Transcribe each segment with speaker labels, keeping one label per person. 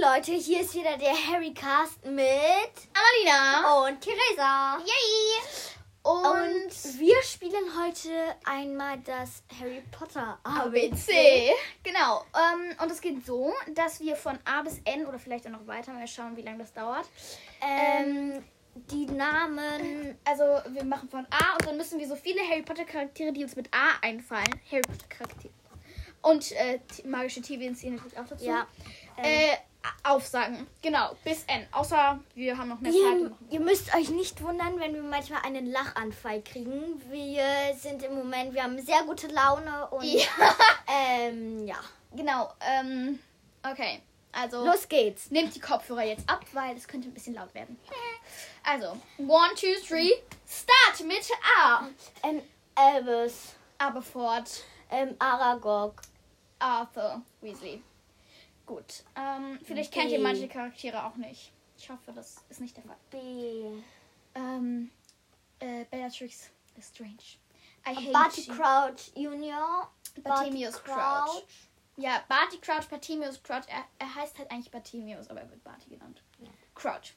Speaker 1: Leute, hier ist wieder der Harry Cast mit
Speaker 2: Annalena.
Speaker 1: und Theresa.
Speaker 2: Yay.
Speaker 1: Und,
Speaker 2: Und,
Speaker 1: wir spielen heute einmal das Harry Potter
Speaker 2: ABC. Genau. Ähm, und es geht so, dass wir von A bis N oder vielleicht auch noch weiter, mal schauen, wie lange das dauert.
Speaker 1: Ähm, die Namen.
Speaker 2: Also wir machen von A und dann müssen wir so viele Harry Potter Charaktere, die uns mit A einfallen, Harry Potter Charaktere und äh, magische Tierwesen natürlich auch dazu.
Speaker 1: Ja. Ähm,
Speaker 2: Äh, aufsagen. Genau, bis N. Außer wir haben noch mehr Zeit.
Speaker 1: ihr, ihr müsst euch nicht wundern, wenn wir manchmal einen Lachanfall kriegen. Wir sind im Moment, wir haben sehr gute Laune und
Speaker 2: Ja.
Speaker 1: ähm, ja.
Speaker 2: Genau. Ähm, okay. Also
Speaker 1: Los geht's.
Speaker 2: nehmt die Kopfhörer jetzt ab, weil es könnte ein bisschen laut werden. Also, one, two, three, start mit A.
Speaker 1: Ähm, Albus,
Speaker 2: Aberford,
Speaker 1: ähm, Aragog,
Speaker 2: Arthur, Weasley. Gut. Ähm, vielleicht kennt
Speaker 1: B.
Speaker 2: ihr manche Charaktere auch nicht. Ich hoffe, das ist nicht der Fall.
Speaker 1: B.
Speaker 2: Ähm, äh, Bellatrix Strange. I hate
Speaker 1: Barty
Speaker 2: you.
Speaker 1: Crouch Junior.
Speaker 2: Bartemius Crouch. Ja, Barty Crouch, Bartemius Crouch. Er, er heißt halt eigentlich Bartemius, aber er wird Barty genannt. Crouch.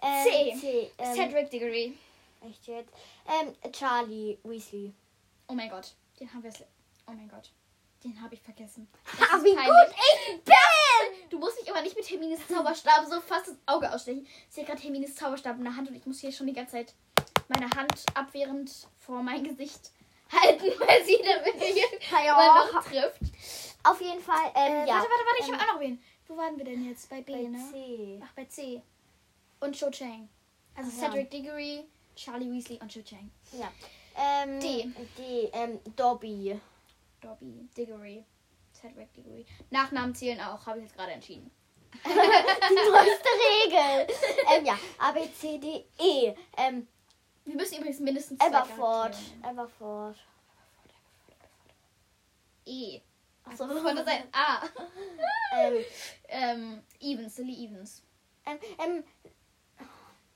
Speaker 1: Ähm,
Speaker 2: C.
Speaker 1: C. Ähm,
Speaker 2: Cedric Diggory.
Speaker 1: Echt jetzt? Ähm, Charlie Weasley.
Speaker 2: Oh mein Gott, den haben wir. Oh mein Gott, den habe ich vergessen. Ist
Speaker 1: wie
Speaker 2: peinlich.
Speaker 1: gut ich bin!
Speaker 2: Du musst mich aber nicht mit Hermines Zauberstab so fast das Auge ausstechen. Sie hat gerade Hermines Zauberstab in der Hand und ich muss hier schon die ganze Zeit meine Hand abwehrend vor mein Gesicht halten, weil sie damit
Speaker 1: Ja.
Speaker 2: noch trifft.
Speaker 1: Auf jeden Fall, ähm,
Speaker 2: Äh,
Speaker 1: ja.
Speaker 2: Warte, warte, warte, ich
Speaker 1: ähm,
Speaker 2: habe auch noch wen. Wo waren wir denn jetzt? Bei B,
Speaker 1: bei
Speaker 2: ne?
Speaker 1: C.
Speaker 2: Ach, bei C. Und Cho Chang. Also
Speaker 1: Ach ja.
Speaker 2: Cedric Diggory, Charlie Weasley und Cho Chang.
Speaker 1: Ja. Ähm,
Speaker 2: D.
Speaker 1: D. Ähm, Dobby.
Speaker 2: Dobby, Diggory, Cedric Diggory. Nachnamen zählen auch, habe ich jetzt gerade entschieden.
Speaker 1: Die neueste Regel. ähm, ja. A, B, C, D, E. Ähm,
Speaker 2: Wir müssen übrigens mindestens zwei
Speaker 1: Everford.
Speaker 2: Charaktere nehmen.
Speaker 1: Everford.
Speaker 2: E.
Speaker 1: Achso.
Speaker 2: Von der Seite A.
Speaker 1: ähm,
Speaker 2: ähm, Evans, Silly Evans.
Speaker 1: ähm, ähm,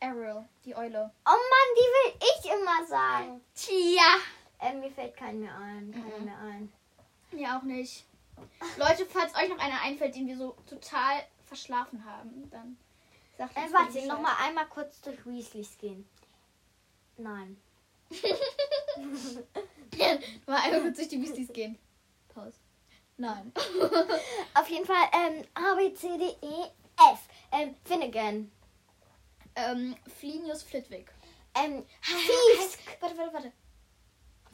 Speaker 2: Ariel, die Eule.
Speaker 1: oh Mann, die will ich immer sagen.
Speaker 2: Tja.
Speaker 1: Ähm, mir fällt kein mehr ein. Keiner
Speaker 2: Mhm.
Speaker 1: mehr ein.
Speaker 2: Mir auch nicht. Leute, falls euch noch einer einfällt, den wir so total verschlafen haben, dann sagt
Speaker 1: Äh,
Speaker 2: uns
Speaker 1: warte,
Speaker 2: Bescheid.
Speaker 1: noch mal einmal kurz durch Weasleys gehen. Nein.
Speaker 2: Mal einmal kurz durch die Weasleys gehen. Pause. Nein.
Speaker 1: Auf jeden Fall, ähm, A, B, C, D, E, F. Ähm, Finnegan.
Speaker 2: ähm, Flinius Flitwick.
Speaker 1: Ähm,
Speaker 2: Thieves.
Speaker 1: Thieves.
Speaker 2: Warte, warte, warte.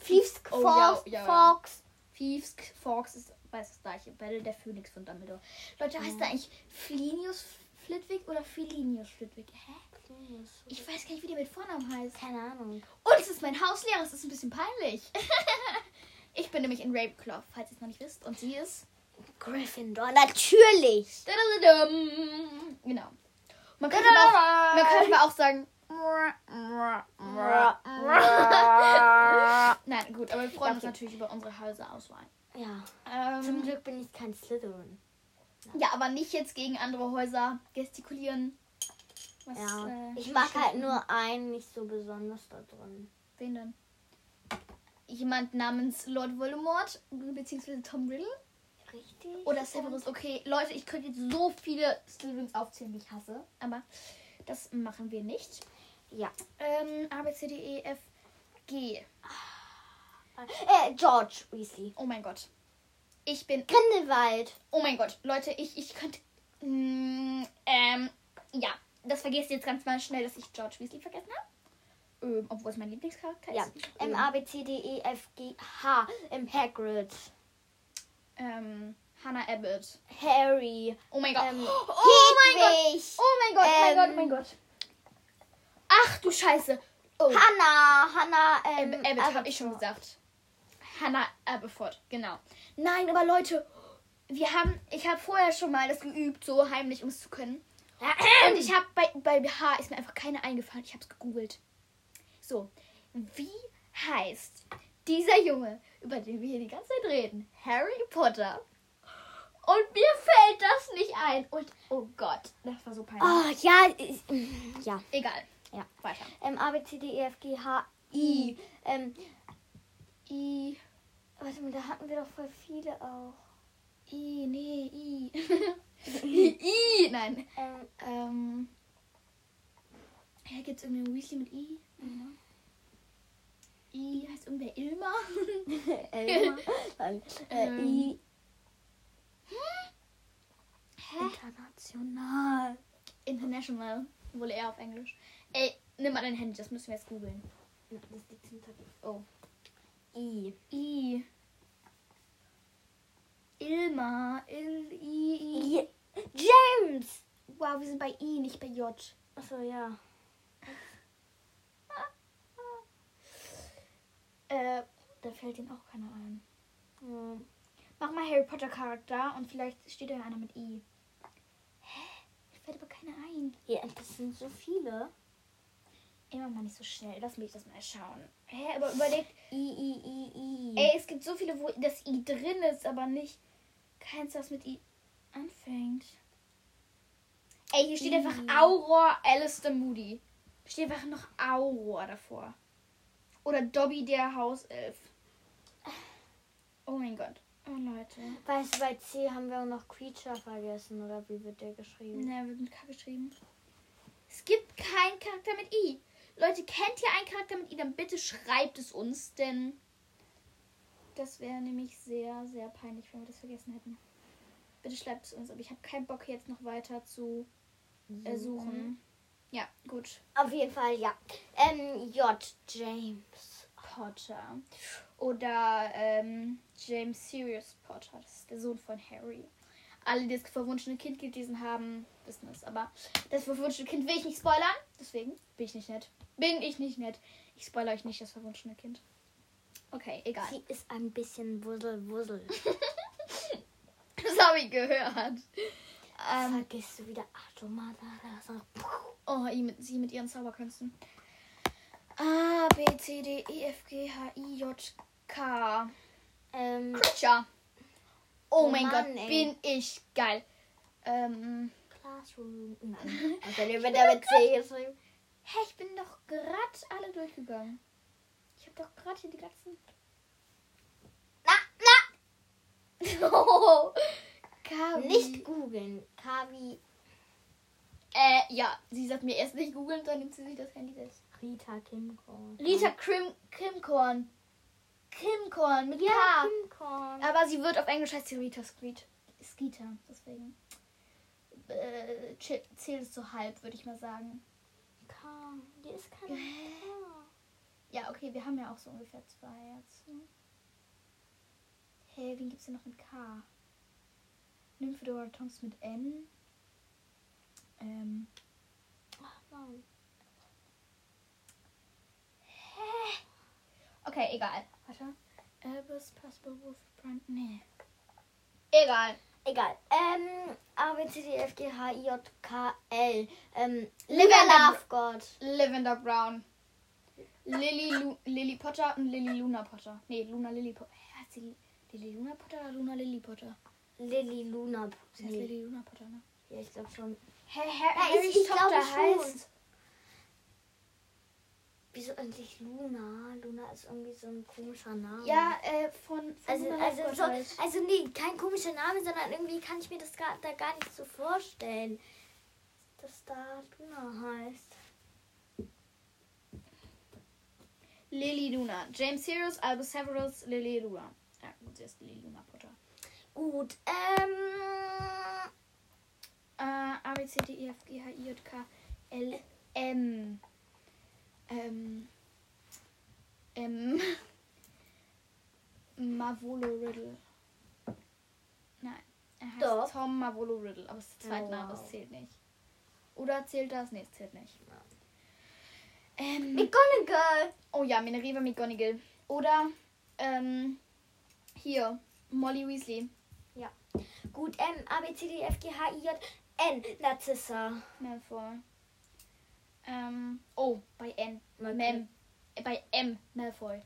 Speaker 1: Thieves,
Speaker 2: Oh,
Speaker 1: Fox,
Speaker 2: ja, ja, ja.
Speaker 1: Fox.
Speaker 2: Thieves, Fox ist weiß das gleiche. Battle der Phönix von Dumbledore. Leute, heißt der eigentlich Flinius Flitwick oder Filinius Flitwick? Hä? Ich weiß gar nicht, wie der mit Vornamen heißt.
Speaker 1: Keine Ahnung.
Speaker 2: Und es ist mein Hauslehrer, es ist ein bisschen peinlich. ich bin nämlich in Ravenclaw, falls ihr es noch nicht wisst. Und sie ist.
Speaker 1: Gryffindor, natürlich.
Speaker 2: Genau. Man könnte, aber auch, man könnte aber auch sagen. Nein, gut, aber wir freuen uns
Speaker 1: Okay.
Speaker 2: natürlich über unsere Häuserauswahl.
Speaker 1: Ja, zum
Speaker 2: Ähm,
Speaker 1: Glück bin ich kein Slytherin.
Speaker 2: ja, aber nicht jetzt gegen andere Häuser gestikulieren. Was,
Speaker 1: Ja,
Speaker 2: äh,
Speaker 1: ich mag halt nur einen nicht so besonders da drin.
Speaker 2: Wen denn? Jemand namens Lord Voldemort, beziehungsweise Tom Riddle?
Speaker 1: Richtig?
Speaker 2: Oder Severus. Okay, Leute, ich könnte jetzt so viele Slytherins aufzählen, die ich hasse. Aber das machen wir nicht.
Speaker 1: Ja.
Speaker 2: Ähm, A, B, C, D, E, F, G.
Speaker 1: Äh, George Weasley.
Speaker 2: Oh mein Gott. Ich bin.
Speaker 1: Grindelwald.
Speaker 2: Oh mein Gott, Leute, ich, ich könnte. Mm, ähm, ja, das vergesst ihr jetzt ganz mal schnell, dass ich George Weasley vergessen habe. Ähm, obwohl es mein Lieblingscharakter
Speaker 1: Ja.
Speaker 2: ist.
Speaker 1: M,
Speaker 2: Ähm,
Speaker 1: A, B, C, D, E, F, G, H. M, Hagrid.
Speaker 2: ähm, Hannah Abbott.
Speaker 1: Harry.
Speaker 2: Oh mein Gott.
Speaker 1: Ähm,
Speaker 2: oh mein Gott. Oh mein Gott, oh mein
Speaker 1: Ähm,
Speaker 2: Gott, oh mein Gott. Ach du Scheiße. Oh.
Speaker 1: Hannah. Hannah, ähm,
Speaker 2: Ähm, Abbott habe ich schon gesagt. Hannah Aberford, genau. Nein, aber Leute, wir haben, ich habe vorher schon mal das geübt, so heimlich, um es zu können. Und ich habe bei, bei H ist mir einfach keine eingefallen. Ich habe es gegoogelt. So, wie heißt dieser Junge, über den wir hier die ganze Zeit reden? Harry Potter. Und mir fällt das nicht ein. Und, oh Gott, das war so peinlich.
Speaker 1: Oh, ja. ich- Ja.
Speaker 2: Egal.
Speaker 1: Ja.
Speaker 2: Weiter.
Speaker 1: Ähm, A, B, C, D, E, F, G, H, I. Ähm,
Speaker 2: I,
Speaker 1: warte mal, da hatten wir doch voll viele auch.
Speaker 2: I, nee, I. I, Nein.
Speaker 1: Ähm,
Speaker 2: Ähm. Ja, gibt's irgendeinen Weasley mit I? Ja. I heißt irgendwer Ilma?
Speaker 1: Dann, äh,
Speaker 2: Ähm.
Speaker 1: I.
Speaker 2: Hä?
Speaker 1: International.
Speaker 2: International. Wohl eher auf Englisch. Ey, nimm mal dein Handy, das müssen wir jetzt googeln.
Speaker 1: Das liegt hinter dir.
Speaker 2: Oh.
Speaker 1: I.
Speaker 2: I. Ilma. Il, I, I.
Speaker 1: I. James!
Speaker 2: Wow, wir sind bei I, nicht bei J.
Speaker 1: Achso, ja.
Speaker 2: Äh, da fällt ihnen auch keiner ein.
Speaker 1: Hm.
Speaker 2: Mach mal Harry Potter Charakter und vielleicht steht da einer mit I. Hä? Mir fällt aber keiner ein.
Speaker 1: Ja, das sind so viele.
Speaker 2: Immer mal nicht so schnell. Lass mich das mal schauen. Hä, aber überlegt.
Speaker 1: I, I, I, I.
Speaker 2: Ey, es gibt so viele, wo das I drin ist, aber nicht keins, das mit I anfängt. Ey, hier steht
Speaker 1: I.
Speaker 2: einfach Auror Alistair Moody. Steht einfach noch Auror davor. Oder Dobby der Hauself. Oh mein Gott. Oh Leute.
Speaker 1: Weißt du, bei C haben wir auch noch Creature vergessen, oder wie wird der geschrieben?
Speaker 2: Na, wird mit K geschrieben. Es gibt keinen Charakter mit I. Leute, kennt ihr einen Charakter mit I, dann bitte schreibt es uns, denn das wäre nämlich sehr, sehr peinlich, wenn wir das vergessen hätten. Bitte schreibt es uns, aber ich habe keinen Bock jetzt noch weiter zu äh, suchen. Ja, gut.
Speaker 1: Auf jeden Fall, ja. Ähm, J. James.
Speaker 2: Potter. Oder ähm, James Sirius Potter. Das ist der Sohn von Harry. Alle, die das verwunschene Kind gelesen haben, wissen es. Aber das verwunschene Kind will ich nicht spoilern. Deswegen bin ich nicht nett. Bin ich nicht nett. Ich spoilere euch nicht das verwunschene Kind. Okay, egal.
Speaker 1: Sie ist ein bisschen wussel, wussel.
Speaker 2: Das habe ich gehört. Ähm,
Speaker 1: Vergisst du wieder Automata?
Speaker 2: oh, sie mit, sie mit ihren Zauberkünsten. A, B, C, D, E, F, G, H, I, J, K.
Speaker 1: Ähm,
Speaker 2: Creature. Oh,
Speaker 1: Oh
Speaker 2: mein
Speaker 1: Mann,
Speaker 2: Gott,
Speaker 1: ey.
Speaker 2: bin ich geil. Ähm,
Speaker 1: Classroom. Nein. Außerdem wird er mit C geschrieben.
Speaker 2: hä, ich bin doch gerade alle durchgegangen. Ich habe doch gerade hier die ganzen.
Speaker 1: Na, na!
Speaker 2: Oh, Kavi.
Speaker 1: Nicht googeln. Kavi.
Speaker 2: Äh, ja, sie sagt mir erst nicht googeln, dann nimmt sie sich das Handy selbst.
Speaker 1: Rita Kimkorn.
Speaker 2: Rita Krim, Kimkorn. Kimkorn mit
Speaker 1: Ja,
Speaker 2: K.
Speaker 1: Kimkorn.
Speaker 2: Aber sie wird auf Englisch heißt sie Rita Skeet. Skeeter, deswegen. Äh, zählt es so halb, würde ich mal sagen.
Speaker 1: K. Die ist keine K.
Speaker 2: Ja, okay, wir haben ja auch so ungefähr zwei jetzt. Hä, wen gibt's denn noch mit K? Nymphedora Tonks mit N. Ähm.
Speaker 1: Ach, nein.
Speaker 2: Okay, egal. Warte. Albus, Possible Wolf, Brand. Nee. Egal.
Speaker 1: Egal. Ähm, A, B, C, D, F, G, H, I, J, K, L. Ähm,
Speaker 2: Lavender-
Speaker 1: Love God.
Speaker 2: Lavender Brown. Lily, Lu Lily Potter und Lily Luna Potter. Nee, Luna Lily Potter. Hä, sie Lily Luna Potter oder Luna Lily Potter?
Speaker 1: Lily Luna.
Speaker 2: Sie heißt
Speaker 1: Nee.
Speaker 2: Lily Luna Potter, ne?
Speaker 1: Ja, ich glaube schon.
Speaker 2: Harrys
Speaker 1: ich- ich
Speaker 2: Tochter heißt.
Speaker 1: Wieso eigentlich Luna? Luna ist irgendwie so ein komischer Name.
Speaker 2: Ja, äh, von, von
Speaker 1: Also,
Speaker 2: Luna
Speaker 1: also, so, also nee, kein komischer Name, sondern irgendwie kann ich mir das gar, da gar nicht so vorstellen, dass da Luna heißt.
Speaker 2: Lily Luna. James Sirius, Albus Severus, Lily Luna. Ja, gut, sie ist Lily Luna Potter.
Speaker 1: Gut, ähm,
Speaker 2: Äh, A, B, C, D, E, F, G, H, I, J, K, L, M. Ähm. Ähm. Mavolo Riddle. Nein. Er heißt
Speaker 1: Doch.
Speaker 2: Tom Mavolo Riddle, aber es ist der zweite Name,
Speaker 1: wow.
Speaker 2: das zählt nicht. Oder zählt das? Nee, es zählt nicht. Ähm,
Speaker 1: McGonagall.
Speaker 2: oh ja, Minerva McGonagall. Oder, ähm, hier, Molly Weasley.
Speaker 1: Gut, M, A, B, C, D, F, G, H, I, J, N. Narzissa.
Speaker 2: Malfoy. Ähm, oh, bei N. Mem. Äh, bei M. Malfoy.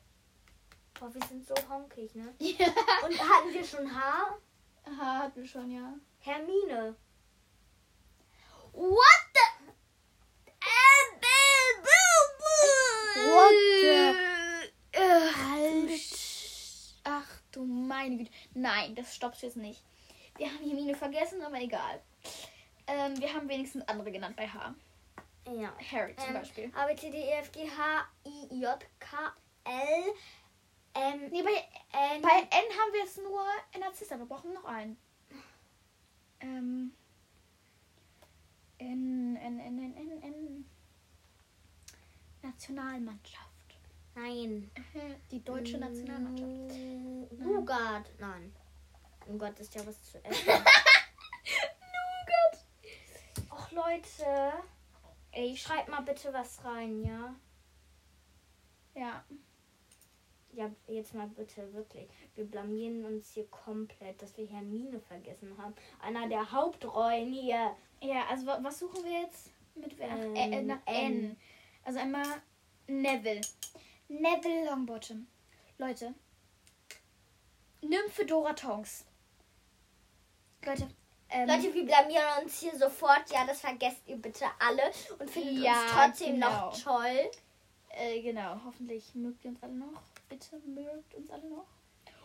Speaker 1: Boah, wir sind so honkig, ne?
Speaker 2: Ja.
Speaker 1: Und hatten wir schon H?
Speaker 2: Aha, hatten wir schon, ja.
Speaker 1: Hermine.
Speaker 2: What the?
Speaker 1: What the-
Speaker 2: Halt. Ach du meine Güte. Nein, das stoppst du jetzt nicht. Wir haben Hermine vergessen, aber egal. Ähm, wir haben wenigstens andere genannt bei H.
Speaker 1: Ja.
Speaker 2: Harry zum
Speaker 1: Ähm,
Speaker 2: Beispiel.
Speaker 1: A, B, C, D, E, F, G, H, I, J, K, L, M,
Speaker 2: Nee, bei,
Speaker 1: N.
Speaker 2: bei N haben wir jetzt nur Narzissa. Wir brauchen noch einen. Ähm. N, N, N, N, N, N. Nationalmannschaft.
Speaker 1: Nein.
Speaker 2: Die deutsche Nationalmannschaft.
Speaker 1: Nougat. Nein. Nougat ist ja was zu essen.
Speaker 2: Nougat.
Speaker 1: Och, Leute.
Speaker 2: Ey,
Speaker 1: Schreibt mal bitte was rein, ja?
Speaker 2: Ja.
Speaker 1: Ja, jetzt mal bitte, wirklich. Wir blamieren uns hier komplett, dass wir Hermine vergessen haben. Einer der Hauptrollen hier.
Speaker 2: Ja, also wa- was suchen wir jetzt? Mit wer?
Speaker 1: Ähm,
Speaker 2: äh, äh, nach N.
Speaker 1: N.
Speaker 2: Also einmal Neville. Neville Longbottom. Leute. Nymphe Dora Tongs. Leute. Ähm,
Speaker 1: Leute, wir blamieren uns hier sofort. Ja, das vergesst ihr bitte alle. Und findet
Speaker 2: Ja,
Speaker 1: uns trotzdem
Speaker 2: genau.
Speaker 1: noch toll.
Speaker 2: äh, genau. Hoffentlich mögt ihr uns alle noch. Bitte mögt uns alle noch.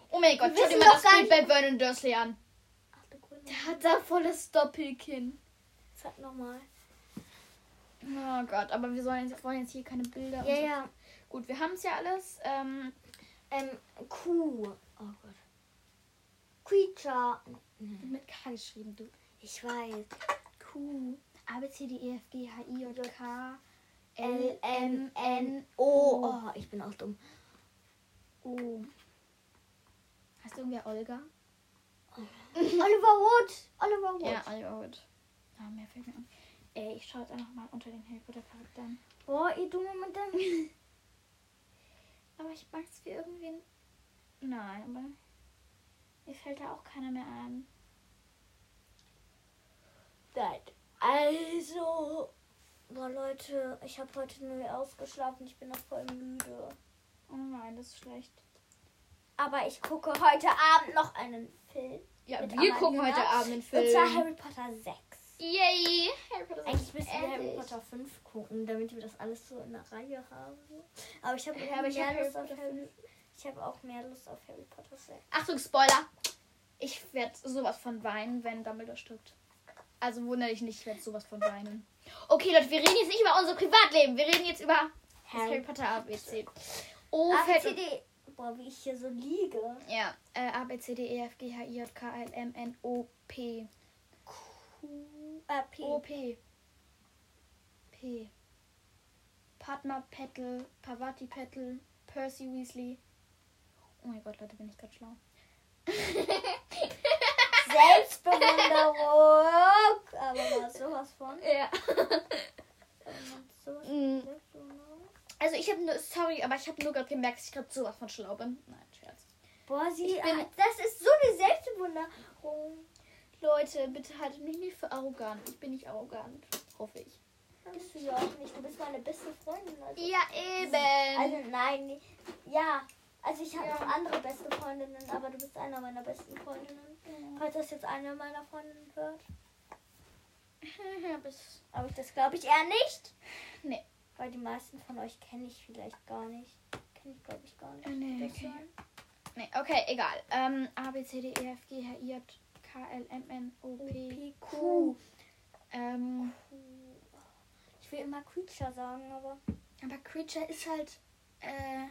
Speaker 2: Oh mein Gott,
Speaker 1: Wir
Speaker 2: schaut dir mal das Bild bei Vernon Dursley an.
Speaker 1: Ach du Grüne.
Speaker 2: Der hat da volles Doppelkinn.
Speaker 1: Sag nochmal.
Speaker 2: Oh Gott, aber wir sollen jetzt, wollen jetzt hier keine Bilder. und
Speaker 1: Ja,
Speaker 2: so.
Speaker 1: ja.
Speaker 2: Gut, wir haben es ja alles. Ähm,
Speaker 1: Ähm, Q. Oh Gott. Creature.
Speaker 2: Mit K geschrieben, du.
Speaker 1: Ich weiß.
Speaker 2: Q, A, B, C, D, E, F, G, H, I, J, K,
Speaker 1: L, M, N,
Speaker 2: O.
Speaker 1: Oh, ich bin auch dumm.
Speaker 2: O. Heißt irgendwer Olga?
Speaker 1: Oliver Wood. Oliver Wood.
Speaker 2: Ja, Olga Wood. Ah, mehr fällt mir an. Ey, ich schaue jetzt einfach mal unter den Harry Potter Charakteren.
Speaker 1: Boah, ihr Dumme dem.
Speaker 2: Aber ich mag es wie irgendwen. Nein, aber mir fällt da auch keiner mehr ein.
Speaker 1: Nein. Also. Boah, Leute, ich habe heute nur ausgeschlafen. Ich bin noch voll müde.
Speaker 2: Oh nein, das ist schlecht.
Speaker 1: Aber ich gucke heute Abend noch einen Film.
Speaker 2: Ja, wir gucken
Speaker 1: Amalina.
Speaker 2: heute Abend einen
Speaker 1: Und zwar
Speaker 2: Film.
Speaker 1: Harry Potter 6.
Speaker 2: Yay! Harry Potter ist
Speaker 1: Eigentlich müssen wir Harry. Potter 5 gucken, damit wir das alles so in der Reihe haben. Aber ich habe
Speaker 2: Ja, hab Harry Potter
Speaker 1: Harry. Ich habe auch mehr Lust auf Harry Potter 6.
Speaker 2: Achtung, Spoiler. Ich werde sowas von weinen, wenn Dumbledore stirbt. Also wundere dich nicht, ich werde sowas von weinen. Okay, Leute, wir reden jetzt nicht über unser Privatleben. Wir reden jetzt über Harry
Speaker 1: Harry
Speaker 2: Potter ABC. O
Speaker 1: A, B,
Speaker 2: fällt
Speaker 1: C, D. Boah, wie ich hier so liege.
Speaker 2: Ja, äh, A, B, C, D, E, F, G, H, I, J, K, L, M, N, O, P.
Speaker 1: Q, äh, P.
Speaker 2: O, P. P. Padma Petal, Pavati Petal, Percy Weasley. Oh mein Gott, Leute, bin ich gerade schlau.
Speaker 1: Selbstbewunderung. Aber was sowas von.
Speaker 2: Ja.
Speaker 1: Sowas
Speaker 2: Mm.
Speaker 1: von.
Speaker 2: Also ich habe nur, sorry, aber ich habe nur gerade gemerkt, dass ich gerade sowas von schlau bin. Nein, Scherz.
Speaker 1: Boah, sie,
Speaker 2: Ich bin-
Speaker 1: das ist so eine Selbstbewunderung.
Speaker 2: Leute, bitte haltet mich nicht für arrogant. Ich bin nicht arrogant, hoffe ich.
Speaker 1: Bist du ja auch nicht. Du bist meine beste Freundin. Also,
Speaker 2: Ja, eben.
Speaker 1: also nein. Ja. Also ich habe
Speaker 2: Ja.
Speaker 1: noch andere beste Freundinnen, aber du bist einer meiner besten Freundinnen. Falls das jetzt eine meiner Freundinnen hört.
Speaker 2: ja.
Speaker 1: Aber das glaube ich eher nicht.
Speaker 2: Nee.
Speaker 1: Weil die meisten von euch kenne ich vielleicht gar nicht. Kenne ich glaube ich gar nicht.
Speaker 2: Nee, okay. Nee, okay, egal. Ähm, A, B, C, D, E, F, G, H, I, J, K, L, M, N, O, P, Q. Ähm,
Speaker 1: Ich will immer Creature sagen, aber.
Speaker 2: aber Creature ist halt, äh...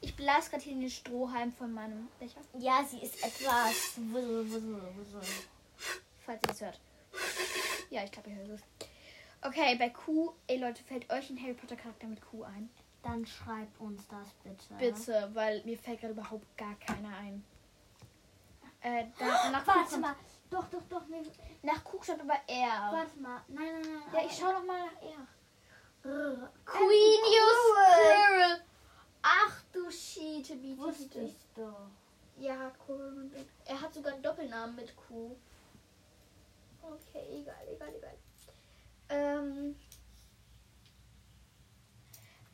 Speaker 2: Ich blase gerade hier den Strohhalm von meinem Becher,
Speaker 1: Ja, sie ist etwas. Wussel, wussel, wussel.
Speaker 2: falls ihr es hört. Ja, ich glaube, ihr hört es. Okay, bei Q, ey Leute, fällt euch ein Harry Potter Charakter mit Q ein?
Speaker 1: Dann schreibt uns das bitte.
Speaker 2: Bitte, weil mir fällt gerade überhaupt gar keiner ein. Äh, da, nach Q
Speaker 1: Warte
Speaker 2: kommt,
Speaker 1: mal. Doch, doch, doch. Mir,
Speaker 2: nach Q kommt aber R.
Speaker 1: warte mal. Nein, nein, nein.
Speaker 2: Ja, ich schau noch mal nach R.
Speaker 1: aber-
Speaker 2: Queenius
Speaker 1: Quirrell.
Speaker 2: Quirrell. Ach du Schiete, wie
Speaker 1: Wusste ich doch.
Speaker 2: Ja, Quirrell. Er hat sogar einen Mit Q. Okay, egal, egal, egal. Ähm.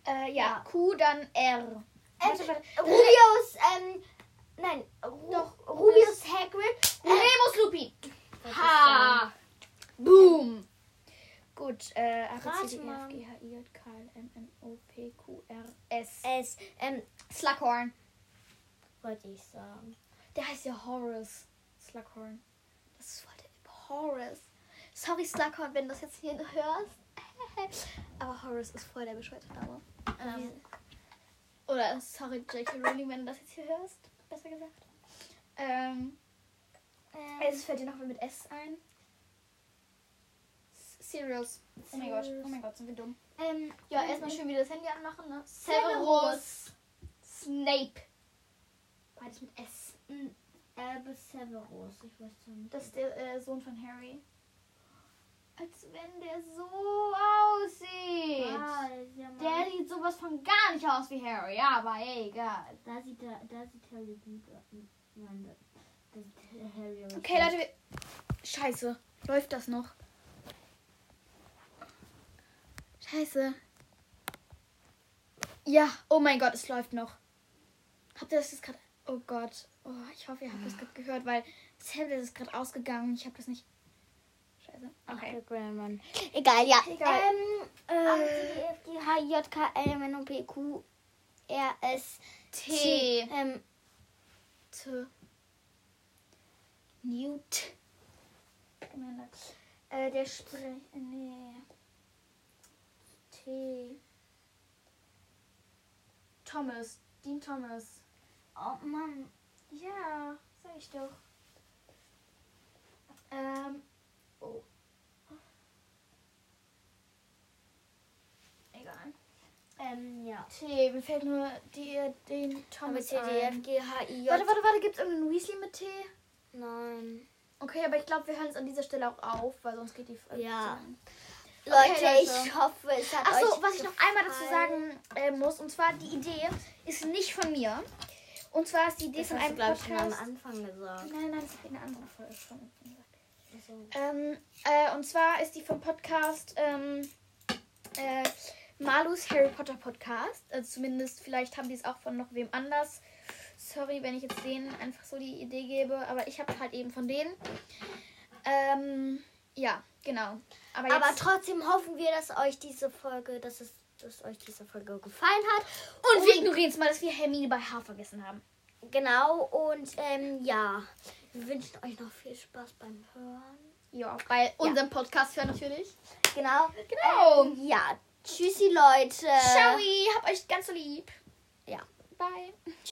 Speaker 2: Äh, ja,
Speaker 1: Ja.
Speaker 2: Q, dann R. Warte.
Speaker 1: Rubius, ähm. Nein, Ru
Speaker 2: Doch,
Speaker 1: Rubius Hagrid.
Speaker 2: Remus Lupin. Ha! Boom! Gut, äh, A, B, C, D, E, F. G, H, I, J, K, L, M, N, O, P, Q, R, S.
Speaker 1: Es, ähm,
Speaker 2: Slughorn.
Speaker 1: wollte ich sagen.
Speaker 2: Der heißt ja Horace Slughorn. Das ist voll der Horace. Sorry, Slughorn, wenn du das jetzt hier hörst. Aber Horace ist voll der bescheuerte Name. Ähm, oder sorry, J.K. Rowling, wenn du das jetzt hier hörst. Besser gesagt. Ähm,
Speaker 1: Ähm,
Speaker 2: es fällt dir noch was mit S ein. S- Serials. Oh mein Gott, oh mein Gott, sind wir dumm.
Speaker 1: ähm,
Speaker 2: Ja, erstmal schön wieder das Handy anmachen, ne?
Speaker 1: Severus.
Speaker 2: Snape. Beides mit S.
Speaker 1: m, Albus Severus. Ich weiß nicht.
Speaker 2: Das ist der äh, Sohn von Harry. Als wenn der so aussieht.
Speaker 1: Ah, ja
Speaker 2: Der sieht sowas von gar nicht aus wie Harry, aber egal.
Speaker 1: Da sieht er, da sieht Harry gut aus. Nein, da, da sieht Harry aus.
Speaker 2: Okay, Leute. wir- Scheiße. Läuft das noch? Scheiße. Ja, oh mein Gott, es läuft noch. Habt ihr das jetzt gerade. Oh Gott. Oh, ich hoffe, ihr habt das gerade gehört, weil das Tablet ist gerade ausgegangen. Ich habe das nicht. Scheiße.
Speaker 1: Okay. Grandman. Egal, ja.
Speaker 2: Egal.
Speaker 1: Ähm,
Speaker 2: Äh.
Speaker 1: äh, F, G, H, J, K, L, M, N, O, P, Q, R, S, T.
Speaker 2: T.
Speaker 1: Ähm,
Speaker 2: T. Newt. Äh, der Sprech. Nee. T. Thomas. Dean Thomas.
Speaker 1: Oh Mann.
Speaker 2: Ja, sag ich doch. Ähm. Oh. Egal.
Speaker 1: Ähm, ja.
Speaker 2: T. Mir fällt nur die, den
Speaker 1: Aber
Speaker 2: Thomas
Speaker 1: C, D, F. G, H, I, J.
Speaker 2: Warte, warte, warte. Gibt es irgendeinen Weasley mit T?
Speaker 1: Nein.
Speaker 2: Okay, aber ich glaube, wir hören es an dieser Stelle auch auf, weil sonst geht die Folge
Speaker 1: Ja. Leute,
Speaker 2: Okay,
Speaker 1: ich
Speaker 2: Leute.
Speaker 1: hoffe, es hat
Speaker 2: Achso,
Speaker 1: euch
Speaker 2: was ich noch einmal dazu sagen äh, muss, und zwar die Idee ist nicht von mir. Und zwar ist die Idee
Speaker 1: Das
Speaker 2: von
Speaker 1: hast du,
Speaker 2: einem
Speaker 1: glaube ich, schon am
Speaker 2: Podcast.
Speaker 1: Anfang gesagt.
Speaker 2: Nein, nein, das habe ich in einer anderen Folge schon gesagt.
Speaker 1: Also,
Speaker 2: Ähm, äh, und zwar ist die vom Podcast ähm, äh, Malus Harry Potter Podcast. Also zumindest, vielleicht haben die es auch von noch wem anders. Sorry, wenn ich jetzt denen einfach so die Idee gebe, aber ich habe halt eben von denen. Ähm, ja, genau. Aber,
Speaker 1: Aber trotzdem hoffen wir, dass euch diese Folge, dass es dass euch diese Folge gefallen hat.
Speaker 2: und wir ignorieren es mal, dass wir Hermine bei H vergessen haben.
Speaker 1: Genau, und ähm, ja, wir wünschen euch noch viel Spaß beim Hören.
Speaker 2: Ja, bei unserem Podcast hören natürlich.
Speaker 1: Genau.
Speaker 2: Genau.
Speaker 1: Ähm, ja, tschüssi Leute.
Speaker 2: Ciao, hab euch ganz so lieb.
Speaker 1: Ja.
Speaker 2: Bye.